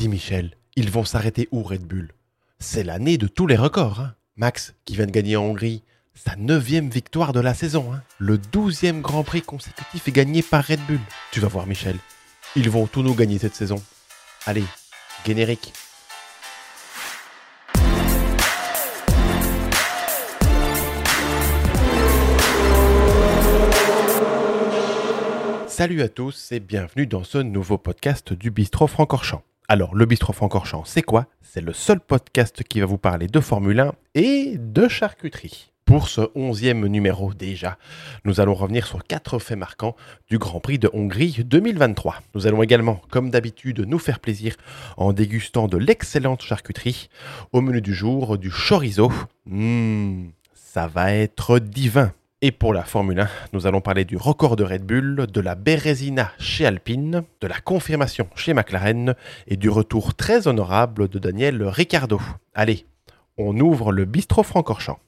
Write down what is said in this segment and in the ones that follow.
Dis Michel, ils vont s'arrêter où Red Bull? C'est l'année de tous les records. hein. Max, qui vient de gagner en Hongrie, sa neuvième victoire de la saison. hein. Le douzième Grand Prix consécutif est gagné par Red Bull. Tu vas voir Michel, ils vont tout nous gagner cette saison. Allez, générique. Salut à tous et bienvenue dans ce nouveau podcast du Bistrot Francorchamps. Alors, le Bistrot Francorchamps, c'est quoi? C'est le seul podcast qui va vous parler de Formule 1 et de charcuterie. Pour ce onzième numéro déjà, nous allons revenir sur quatre faits marquants du Grand Prix de Hongrie 2023. Nous allons également, comme d'habitude, nous faire plaisir en dégustant de l'excellente charcuterie. Au menu du jour, du chorizo. Mmh, ça va être divin. Et pour la Formule 1, nous allons parler du record de Red Bull, de la Bérésina chez Alpine, de la confirmation chez McLaren et du retour très honorable de Daniel Ricciardo. Allez, on ouvre le bistrot Francorchamps.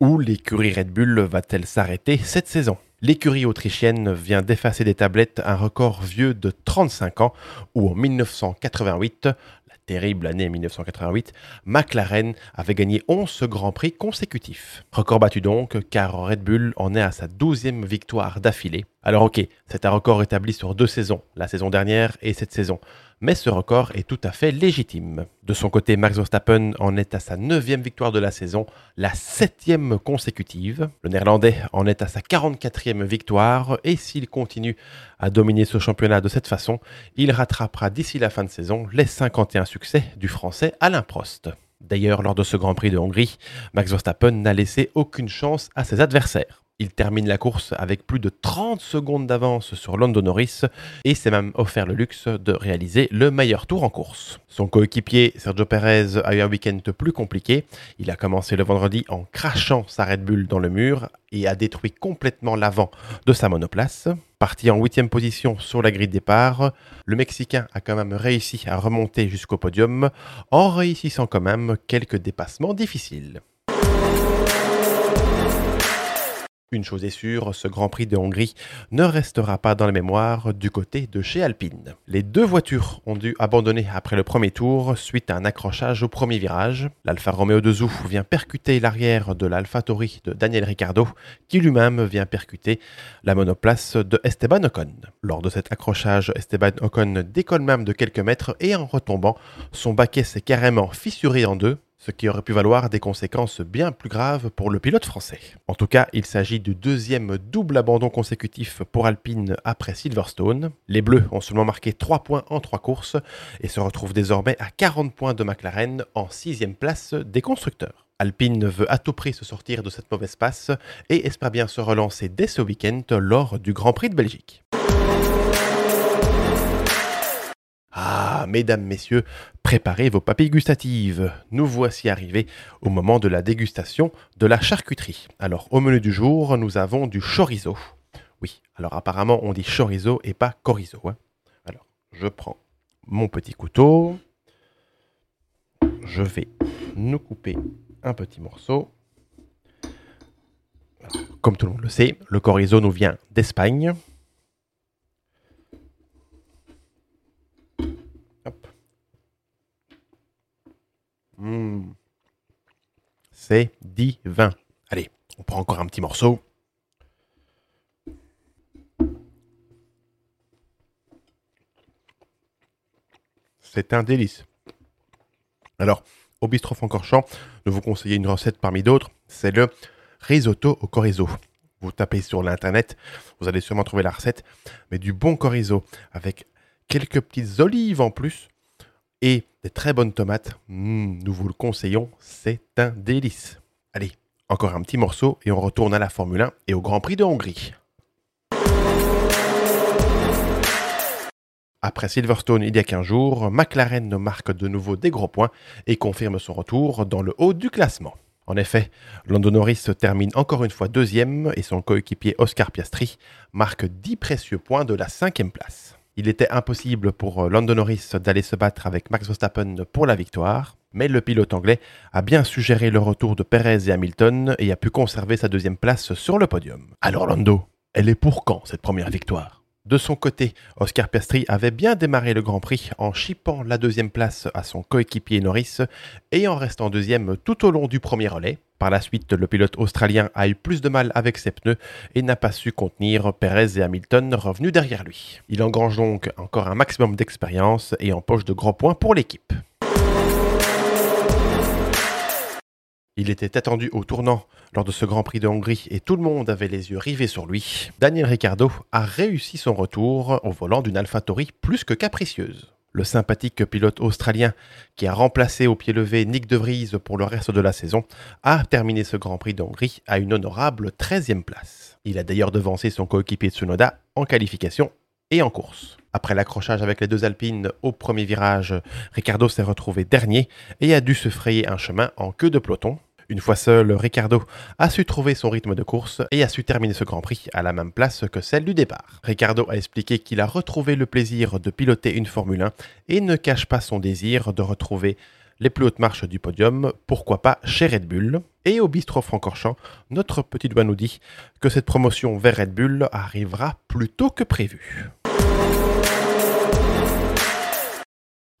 Où l'écurie Red Bull va-t-elle s'arrêter cette saison? L'écurie autrichienne vient d'effacer des tablettes un record vieux de 35 ans où en 1988, la terrible année 1988, McLaren avait gagné 11 grands prix consécutifs. Record battu donc car Red Bull en est à sa 12e victoire d'affilée. Alors ok, c'est un record établi sur deux saisons, la saison dernière et cette saison mais ce record est tout à fait légitime. De son côté, Max Verstappen en est à sa neuvième victoire de la saison, la septième consécutive. Le néerlandais en est à sa 44e victoire, et s'il continue à dominer ce championnat de cette façon, il rattrapera d'ici la fin de saison les 51 succès du français Alain Prost. D'ailleurs, lors de ce Grand Prix de Hongrie, Max Verstappen n'a laissé aucune chance à ses adversaires. Il termine la course avec plus de 30 secondes d'avance sur Lando Norris et s'est même offert le luxe de réaliser le meilleur tour en course. Son coéquipier Sergio Perez a eu un week-end plus compliqué. Il a commencé le vendredi en crachant sa Red Bull dans le mur et a détruit complètement l'avant de sa monoplace. Parti en huitième position sur la grille de départ, le Mexicain a quand même réussi à remonter jusqu'au podium en réussissant quand même quelques dépassements difficiles. Une chose est sûre, ce Grand Prix de Hongrie ne restera pas dans la mémoire du côté de chez Alpine. Les deux voitures ont dû abandonner après le premier tour suite à un accrochage au premier virage. L'Alfa Romeo de Zou vient percuter l'arrière de l'Alfa Tauri de Daniel Ricciardo, qui lui-même vient percuter la monoplace de Esteban Ocon. Lors de cet accrochage, Esteban Ocon décolle même de quelques mètres et en retombant, son baquet s'est carrément fissuré en deux, ce qui aurait pu valoir des conséquences bien plus graves pour le pilote français. En tout cas, il s'agit du deuxième double abandon consécutif pour Alpine après Silverstone. Les Bleus ont seulement marqué 3 points en 3 courses et se retrouvent désormais à 40 points de McLaren en 6 place des constructeurs. Alpine veut à tout prix se sortir de cette mauvaise passe et espère bien se relancer dès ce week-end lors du Grand Prix de Belgique. Ah, mesdames, messieurs, préparez vos papilles gustatives. Nous voici arrivés au moment de la dégustation de la charcuterie. Alors, au menu du jour, nous avons du chorizo. Oui, alors apparemment, on dit chorizo et pas chorizo. hein. Alors, je prends mon petit couteau. Je vais nous couper un petit morceau. Comme tout le monde le sait, le chorizo nous vient d'Espagne. Hop. Mmh. C'est divin. Allez, on prend encore un petit morceau. C'est un délice. Alors, au bistrot Francorchamps, nous vous conseillons une recette parmi d'autres. C'est le risotto au chorizo. Vous tapez sur l'internet, vous allez sûrement trouver la recette, mais du bon chorizo avec quelques petites olives en plus et des très bonnes tomates. Mmh, nous vous le conseillons, c'est un délice. Allez, encore un petit morceau et on retourne à la Formule 1 et au Grand Prix de Hongrie. Après Silverstone il y a 15 jours, McLaren marque de nouveau des gros points et confirme son retour dans le haut du classement. En effet, Lando Norris termine encore une fois deuxième et son coéquipier Oscar Piastri marque 10 précieux points de la cinquième place. Il était impossible pour Lando Norris d'aller se battre avec Max Verstappen pour la victoire, mais le pilote anglais a bien suggéré le retour de Perez et Hamilton et a pu conserver sa deuxième place sur le podium. Alors Lando, elle est pour quand cette première victoire? De son côté, Oscar Piastri avait bien démarré le Grand Prix en chippant la deuxième place à son coéquipier Norris et en restant deuxième tout au long du premier relais. Par la suite, le pilote australien a eu plus de mal avec ses pneus et n'a pas su contenir Perez et Hamilton revenus derrière lui. Il engrange donc encore un maximum d'expérience et empoche de gros points pour l'équipe. Il était attendu au tournant lors de ce Grand Prix de Hongrie et tout le monde avait les yeux rivés sur lui. Daniel Ricciardo a réussi son retour au volant d'une AlphaTauri plus que capricieuse. Le sympathique pilote australien qui a remplacé au pied levé Nick De Vries pour le reste de la saison a terminé ce Grand Prix de Hongrie à une honorable 13e place. Il a d'ailleurs devancé son coéquipier Tsunoda en qualification et en course. Après l'accrochage avec les deux Alpines au premier virage, Ricciardo s'est retrouvé dernier et a dû se frayer un chemin en queue de peloton. Une fois seul, Ricardo a su trouver son rythme de course et a su terminer ce Grand Prix à la même place que celle du départ. Ricardo a expliqué qu'il a retrouvé le plaisir de piloter une Formule 1 et ne cache pas son désir de retrouver les plus hautes marches du podium, pourquoi pas chez Red Bull. Et au bistrot Francorchamps, notre petit doigt nous dit que cette promotion vers Red Bull arrivera plus tôt que prévu.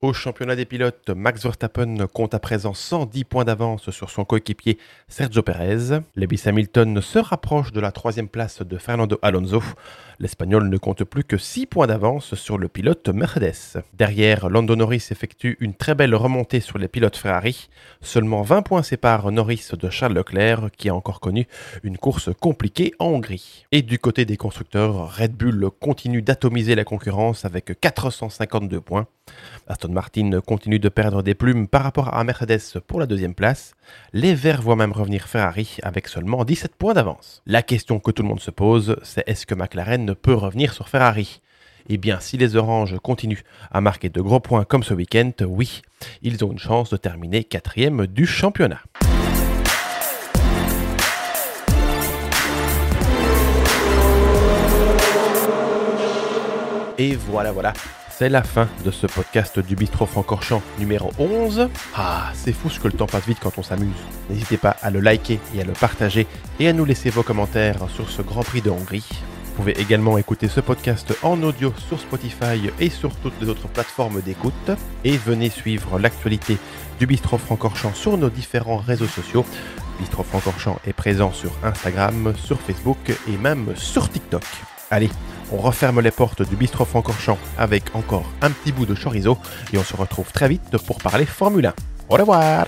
Au championnat des pilotes, Max Verstappen compte à présent 110 points d'avance sur son coéquipier Sergio Perez. Lewis Hamilton se rapproche de la troisième place de Fernando Alonso. L'Espagnol ne compte plus que 6 points d'avance sur le pilote Mercedes. Derrière, Lando Norris effectue une très belle remontée sur les pilotes Ferrari. Seulement 20 points séparent Norris de Charles Leclerc, qui a encore connu une course compliquée en Hongrie. Et du côté des constructeurs, Red Bull continue d'atomiser la concurrence avec 452 points. Aston Martin continue de perdre des plumes par rapport à Mercedes pour la deuxième place. Les Verts voient même revenir Ferrari avec seulement 17 points d'avance. La question que tout le monde se pose, c'est est-ce que McLaren peut revenir sur Ferrari? Eh bien, si les Oranges continuent à marquer de gros points comme ce week-end, oui, ils ont une chance de terminer quatrième du championnat. Et voilà, voilà, c'est la fin de ce podcast du Bistro Francorchamps numéro 11. Ah, c'est fou ce que le temps passe vite quand on s'amuse. N'hésitez pas à le liker et à le partager et à nous laisser vos commentaires sur ce Grand Prix de Hongrie. Vous pouvez également écouter ce podcast en audio sur Spotify et sur toutes les autres plateformes d'écoute. Et venez suivre l'actualité du Bistro Francorchamps sur nos différents réseaux sociaux. Bistro Francorchamps est présent sur Instagram, sur Facebook et même sur TikTok. Allez, on referme les portes du bistrot Francorchamps avec encore un petit bout de chorizo et on se retrouve très vite pour parler Formule 1. Au revoir